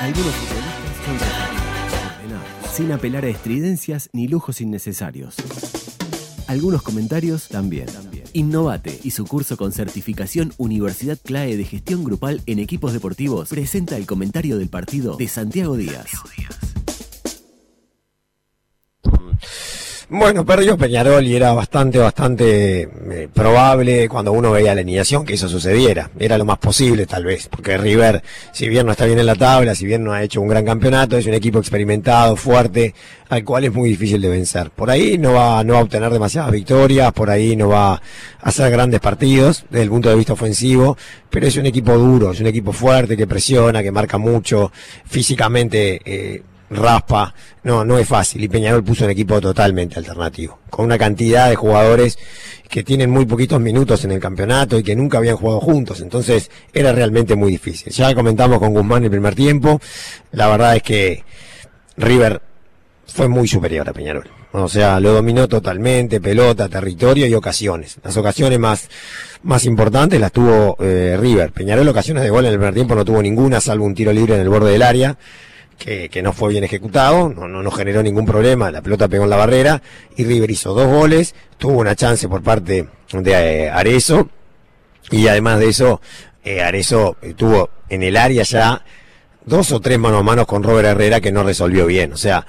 Algunos futbolistas sin apelar a estridencias ni lujos innecesarios. Algunos comentarios también. Innovate y su curso con certificación Universidad CLAE de Gestión Grupal en Equipos Deportivos presenta el comentario del partido de Santiago Díaz. Bueno, perdió Peñarol y era bastante, bastante eh, probable cuando uno veía la alineación que eso sucediera. Era lo más posible tal vez, porque River, si bien no está bien en la tabla, si bien no ha hecho un gran campeonato, es un equipo experimentado, fuerte, al cual es muy difícil de vencer. Por ahí no va, no va a obtener demasiadas victorias, por ahí no va a hacer grandes partidos desde el punto de vista ofensivo, pero es un equipo duro, es un equipo fuerte que presiona, que marca mucho, físicamente eh, raspa, no, no es fácil. Y Peñarol puso un equipo totalmente alternativo, con una cantidad de jugadores que tienen muy poquitos minutos en el campeonato y que nunca habían jugado juntos. Entonces era realmente muy difícil. Ya comentamos con Guzmán el primer tiempo. La verdad es que River fue muy superior a Peñarol. O sea, lo dominó totalmente, pelota, territorio y ocasiones. Las ocasiones más, más importantes las tuvo eh, River. Peñarol ocasiones de gol en el primer tiempo no tuvo ninguna, salvo un tiro libre en el borde del área que, no fue bien ejecutado, no, no, generó ningún problema, la pelota pegó en la barrera y River hizo dos goles, tuvo una chance por parte de eh, Arezo y además de eso, eh, Arezo tuvo en el área ya dos o tres mano a mano con Robert Herrera que no resolvió bien, o sea,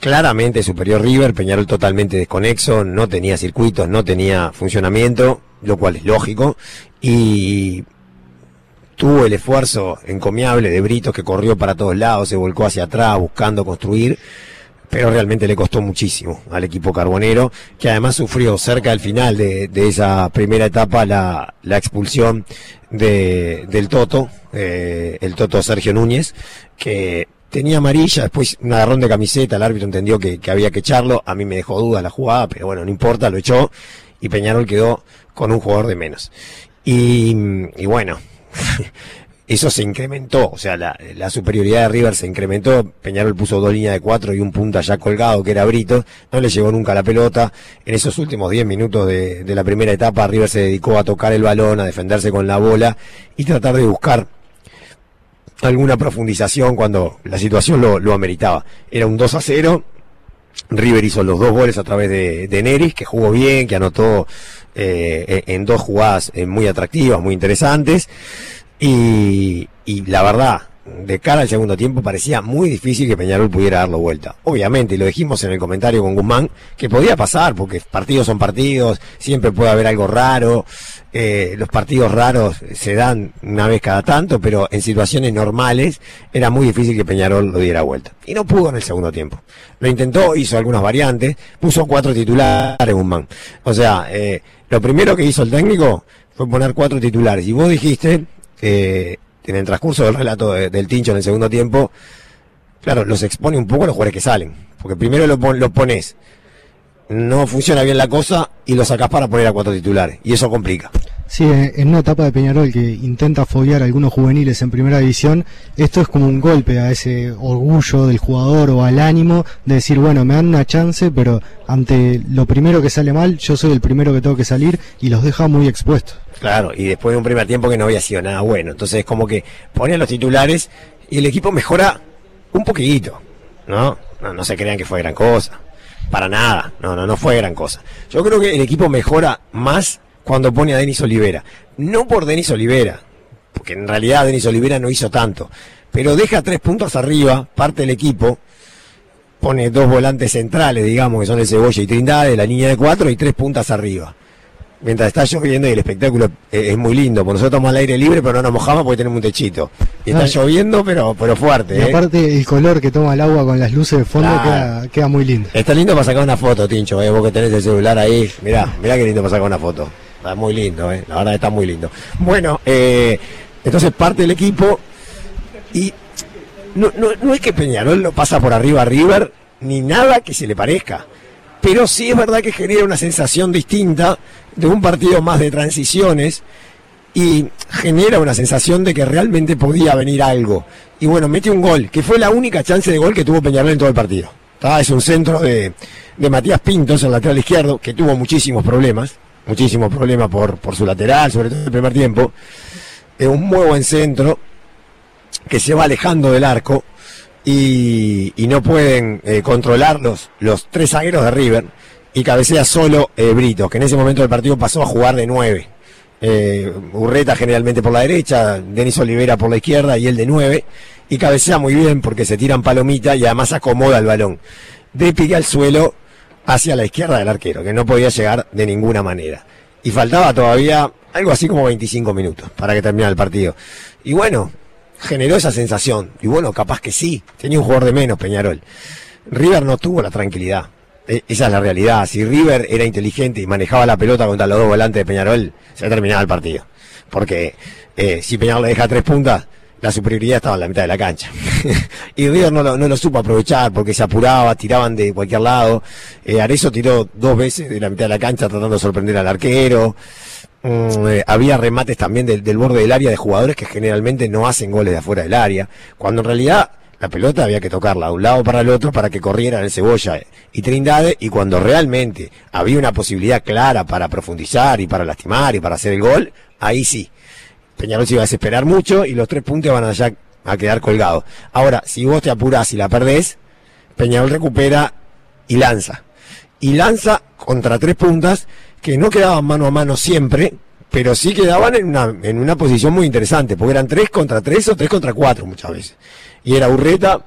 claramente superior River, Peñarol totalmente desconexo, no tenía circuitos, no tenía funcionamiento, lo cual es lógico, y tuvo el esfuerzo encomiable de Brito que corrió para todos lados, se volcó hacia atrás buscando construir, pero realmente le costó muchísimo al equipo carbonero, que además sufrió cerca del final de, esa primera etapa la, expulsión de, del Toto, eh, el Toto Sergio Núñez, que tenía amarilla, después un agarrón de camiseta, el árbitro entendió que, había que echarlo, a mí me dejó duda la jugada, pero bueno, no importa, lo echó y Peñarol quedó con un jugador de menos. y bueno, eso se incrementó, o sea, la, superioridad de River se incrementó, Peñarol puso dos líneas de cuatro y un punta ya colgado, que era Brito, no le llegó nunca la pelota, en esos últimos diez minutos de, la primera etapa River se dedicó a tocar el balón, a defenderse con la bola y tratar de buscar alguna profundización cuando la situación lo, ameritaba. Era un 2 a 0, River hizo los dos goles a través de, de Neris, que jugó bien, que anotó eh, en dos jugadas eh, muy atractivas, muy interesantes. Y, y la verdad, de cara al segundo tiempo parecía muy difícil que Peñarol pudiera darlo vuelta. Obviamente, y lo dijimos en el comentario con Guzmán, que podía pasar, porque partidos son partidos, siempre puede haber algo raro, eh, los partidos raros se dan una vez cada tanto, pero en situaciones normales era muy difícil que Peñarol lo diera vuelta. Y no pudo en el segundo tiempo. Lo intentó, hizo algunas variantes, puso cuatro titulares Guzmán. O sea, eh, lo primero que hizo el técnico fue poner cuatro titulares. Y vos dijiste, que en el transcurso del relato del Tincho en el segundo tiempo, claro, los expone un poco los jugadores que salen. Porque primero lo, pones, no funciona bien la cosa y lo sacás para poner a cuatro titulares. Y eso complica. Sí, en una etapa de Peñarol que intenta foguear a algunos juveniles en primera división, esto es como un golpe a ese orgullo del jugador o al ánimo de decir, bueno, me dan una chance, pero ante lo primero que sale mal, yo soy el primero que tengo que salir y los deja muy expuestos. Claro, y después de un primer tiempo que no había sido nada bueno. Entonces, como que pone a los titulares y el equipo mejora un poquito, ¿no? No, no se crean que fue gran cosa. Para nada, no, no, no fue gran cosa. Yo creo que el equipo mejora más cuando pone a Denis Olivera. No por Denis Olivera, porque en realidad Denis Olivera no hizo tanto, pero deja tres puntos arriba, parte del equipo, pone dos volantes centrales, digamos, que son el Cebolla y Trindade, la línea de cuatro y tres puntas arriba. Mientras está lloviendo y el espectáculo es, muy lindo, porque nosotros estamos al aire libre, pero no nos mojamos porque tenemos un techito. Y está lloviendo, pero, pero fuerte. Y ¿eh? aparte el color que toma el agua con las luces de fondo queda, muy lindo. Está lindo para sacar una foto, Tincho, ¿eh? vos que tenés el celular ahí. Mirá, mirá qué lindo para sacar una foto. Muy lindo, ¿eh? la verdad está muy lindo. Bueno, eh, entonces parte del equipo y no, no, no es que Peñarol lo pasa por arriba a River, ni nada que se le parezca. Pero sí es verdad que genera una sensación distinta de un partido más de transiciones y genera una sensación de que realmente podía venir algo. Y bueno, mete un gol, que fue la única chance de gol que tuvo Peñarol en todo el partido. Es un centro de, de Matías Pintos, el lateral izquierdo, que tuvo muchísimos problemas muchísimos problemas por, por su lateral, sobre todo en el primer tiempo. Es un muy buen centro que se va alejando del arco y, no pueden eh, controlar los, los tres zagueros de River y cabecea solo eh, Brito, que en ese momento del partido pasó a jugar de nueve. Eh, Urreta generalmente por la derecha, Denis Olivera por la izquierda y él de nueve. Y cabecea muy bien porque se tiran palomita y además acomoda el balón. De pique al suelo hacia la izquierda del arquero, que no podía llegar de ninguna manera. Y faltaba todavía algo así como 25 minutos para que terminara el partido. Y bueno, generó esa sensación. Y bueno, capaz que sí, tenía un jugador de menos Peñarol. River no tuvo la tranquilidad. E, esa es la realidad. Si River era inteligente y manejaba la pelota contra los dos volantes de Peñarol, se terminaba el partido. Porque eh, si Peñarol le deja tres puntas, la superioridad estaba en la mitad de la cancha. y River no lo, no lo, supo aprovechar porque se apuraba, tiraban de cualquier lado. Eh, Arezo tiró dos veces de la mitad de la cancha tratando de sorprender al arquero. Mm, eh, había remates también del, borde del área de jugadores que generalmente no hacen goles de afuera del área, cuando en realidad la pelota había que tocarla de un lado para el otro para que corrieran el Cebolla y Trindade, y cuando realmente había una posibilidad clara para profundizar y para lastimar y para hacer el gol, ahí sí. Peñarol se iba a desesperar mucho y los tres puntos van allá a quedar colgados. Ahora, si vos te apurás y la perdés, Peñarol recupera y lanza. Y lanza contra tres puntas que no quedaban mano a mano siempre, pero sí quedaban en una, en una posición muy interesante, porque eran tres contra tres o tres contra cuatro muchas veces. Y era Urreta,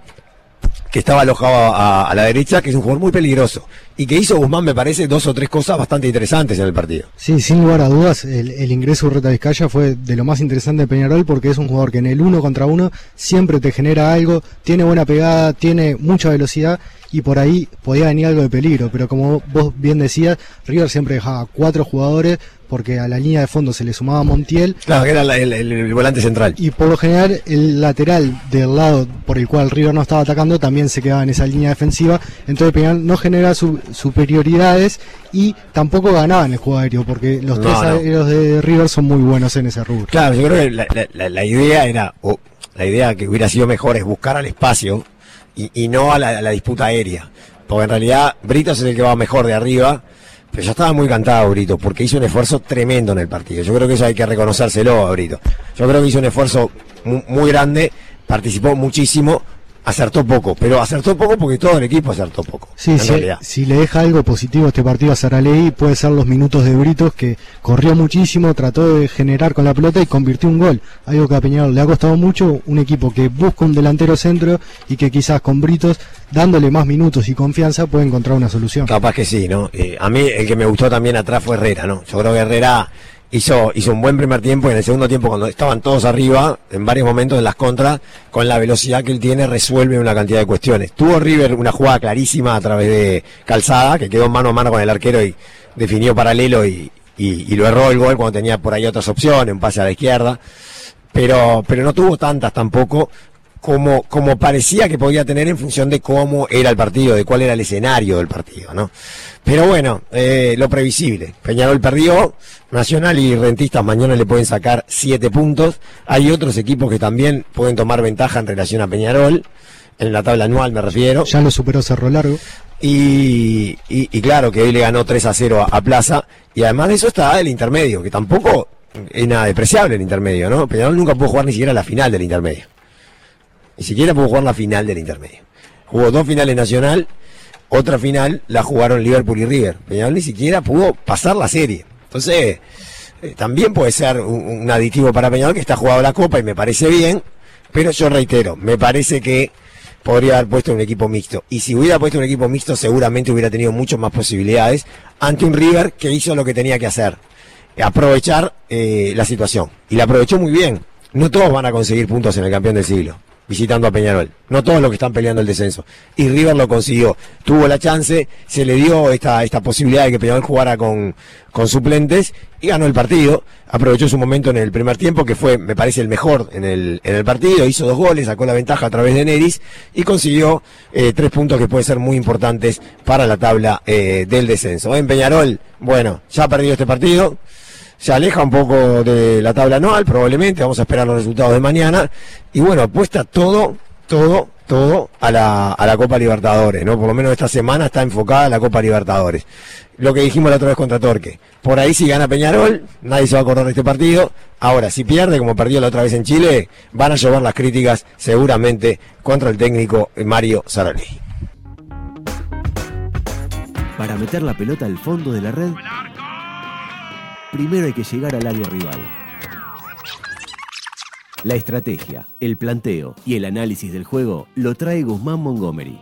que estaba alojado a, la derecha, que es un jugador muy peligroso. Y que hizo Guzmán, me parece, dos o tres cosas bastante interesantes en el partido. Sí, sin lugar a dudas, el, ingreso de Urreta Vizcaya fue de lo más interesante de Peñarol porque es un jugador que en el uno contra uno siempre te genera algo, tiene buena pegada, tiene mucha velocidad y por ahí podía venir algo de peligro. Pero como vos bien decías, River siempre dejaba cuatro jugadores porque a la línea de fondo se le sumaba Montiel. Claro, que era el, volante central. Y por lo general el lateral del lado por el cual River no estaba atacando también se quedaba en esa línea defensiva. Entonces Peñarol no genera superioridades y tampoco ganaba en el juego aéreo porque los tres aéreos de River son muy buenos en ese rubro. Claro, yo creo que la, idea era, o la idea que hubiera sido mejor es buscar al espacio y, no a la, disputa aérea. Porque en realidad Brito es el que va mejor de arriba pero ya estaba muy cantado Brito, porque hizo un esfuerzo tremendo en el partido. Yo creo que eso hay que reconocérselo a Brito. Yo creo que hizo un esfuerzo muy, grande, participó muchísimo, acertó poco, pero acertó poco porque todo el equipo acertó poco. Sí, sí si le deja algo positivo este partido a Saraley, puede ser los minutos de Britos, que corrió muchísimo, trató de generar con la pelota y convirtió un gol. Algo que a Peñarol le ha costado mucho, un equipo que busca un delantero centro y que quizás con Britos, dándole más minutos y confianza, puede encontrar una solución. Capaz que sí, ¿no? Eh, a mí el que me gustó también atrás fue Herrera, ¿no? Yo creo que Herrera hizo, hizo un buen primer tiempo y en el segundo tiempo cuando estaban todos arriba, en varios momentos en las contras, con la velocidad que él tiene resuelve una cantidad de cuestiones. Tuvo River una jugada clarísima a través de Calzada, que quedó mano a mano con el arquero y definió paralelo y, y, lo erró el gol cuando tenía por ahí otras opciones, un pase a la izquierda. Pero, pero no tuvo tantas tampoco como, como parecía que podía tener en función de cómo era el partido, de cuál era el escenario del partido, ¿no? Pero bueno, eh, lo previsible. Peñarol perdió, Nacional y Rentistas mañana le pueden sacar siete puntos. Hay otros equipos que también pueden tomar ventaja en relación a Peñarol, en la tabla anual me refiero. Ya lo superó Cerro Largo. Y, y, claro que hoy le ganó 3 a 0 a, a Plaza. Y además de eso está el intermedio, que tampoco es nada despreciable el intermedio, ¿no? Peñarol nunca pudo jugar ni siquiera la final del intermedio. Ni siquiera pudo jugar la final del intermedio. Jugó dos finales nacional, otra final la jugaron Liverpool y River. Peñarol ni siquiera pudo pasar la serie. Entonces, eh, también puede ser un, aditivo para Peñarol que está jugado la Copa y me parece bien, pero yo reitero, me parece que podría haber puesto un equipo mixto. Y si hubiera puesto un equipo mixto, seguramente hubiera tenido muchas más posibilidades ante un River que hizo lo que tenía que hacer. Aprovechar eh, la situación. Y la aprovechó muy bien. No todos van a conseguir puntos en el campeón del siglo visitando a Peñarol. No todos los que están peleando el descenso. Y River lo consiguió. Tuvo la chance, se le dio esta, esta posibilidad de que Peñarol jugara con, con suplentes y ganó el partido. Aprovechó su momento en el primer tiempo, que fue, me parece, el mejor en el, en el partido. Hizo dos goles, sacó la ventaja a través de Neris y consiguió eh, tres puntos que pueden ser muy importantes para la tabla eh, del descenso. En Peñarol, bueno, ya ha perdido este partido se aleja un poco de la tabla anual, probablemente, vamos a esperar los resultados de mañana. Y bueno, apuesta todo, todo todo a la, a la Copa Libertadores, ¿no? Por lo menos esta semana está enfocada la Copa Libertadores. Lo que dijimos la otra vez contra Torque. Por ahí si gana Peñarol, nadie se va a acordar de este partido. Ahora, si pierde, como perdió la otra vez en Chile, van a llover las críticas seguramente contra el técnico Mario Sarali. Para meter la pelota al fondo de la red, primero hay que llegar al área rival. La estrategia, el planteo y el análisis del juego lo trae Guzmán Montgomery.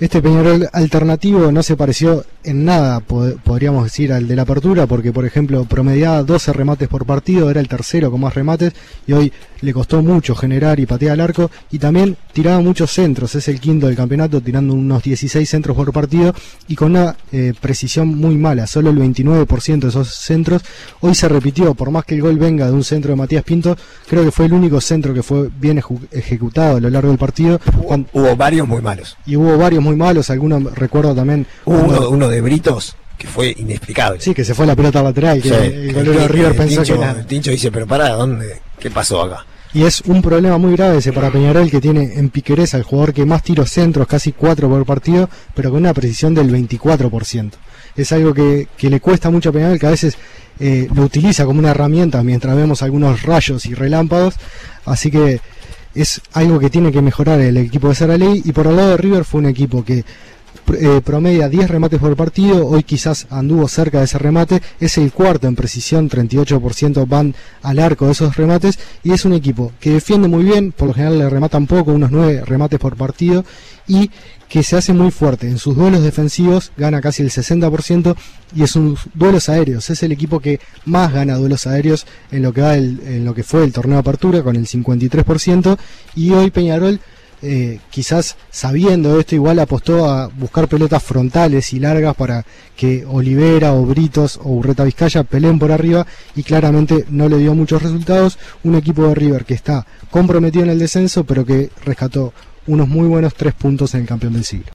Este Peñarol alternativo no se pareció en nada, podríamos decir, al de la apertura, porque, por ejemplo, promediaba 12 remates por partido, era el tercero con más remates, y hoy le costó mucho generar y patear al arco, y también tiraba muchos centros, es el quinto del campeonato, tirando unos 16 centros por partido, y con una eh, precisión muy mala, solo el 29% de esos centros. Hoy se repitió, por más que el gol venga de un centro de Matías Pinto, creo que fue el único centro que fue bien ejecutado a lo largo del partido. hubo varios muy malos. Y hubo varios muy malos, algunos recuerdo también. Hubo uno, de Britos que fue inexplicable. Sí, que se fue la pelota lateral, que el golero de River pensó que era. El Tincho dice, pero para, ¿dónde? ¿Qué pasó acá? Y es un problema muy grave ese para Peñarol que tiene en Piquerés al jugador que más tiros centros, casi 4 por partido, pero con una precisión del 24%. Es algo que, que le cuesta mucho a Peñarol, que a veces eh, lo utiliza como una herramienta mientras vemos algunos rayos y relámpagos. Así que es algo que tiene que mejorar el equipo de ley y por el lado de River fue un equipo que eh, promedia 10 remates por partido, hoy quizás anduvo cerca de ese remate, es el cuarto en precisión, 38% van al arco de esos remates. Y es un equipo que defiende muy bien, por lo general le rematan poco, unos 9 remates por partido y que se hace muy fuerte. En sus duelos defensivos gana casi el 60% y en sus duelos aéreos. Es el equipo que más gana duelos aéreos en lo que, va en lo que fue el torneo de apertura con el 53% y hoy Peñarol eh, quizás sabiendo esto igual apostó a buscar pelotas frontales y largas para que Olivera o Britos o Urreta Vizcaya peleen por arriba y claramente no le dio muchos resultados. Un equipo de River que está comprometido en el descenso pero que rescató unos muy buenos tres puntos en el campeón del siglo.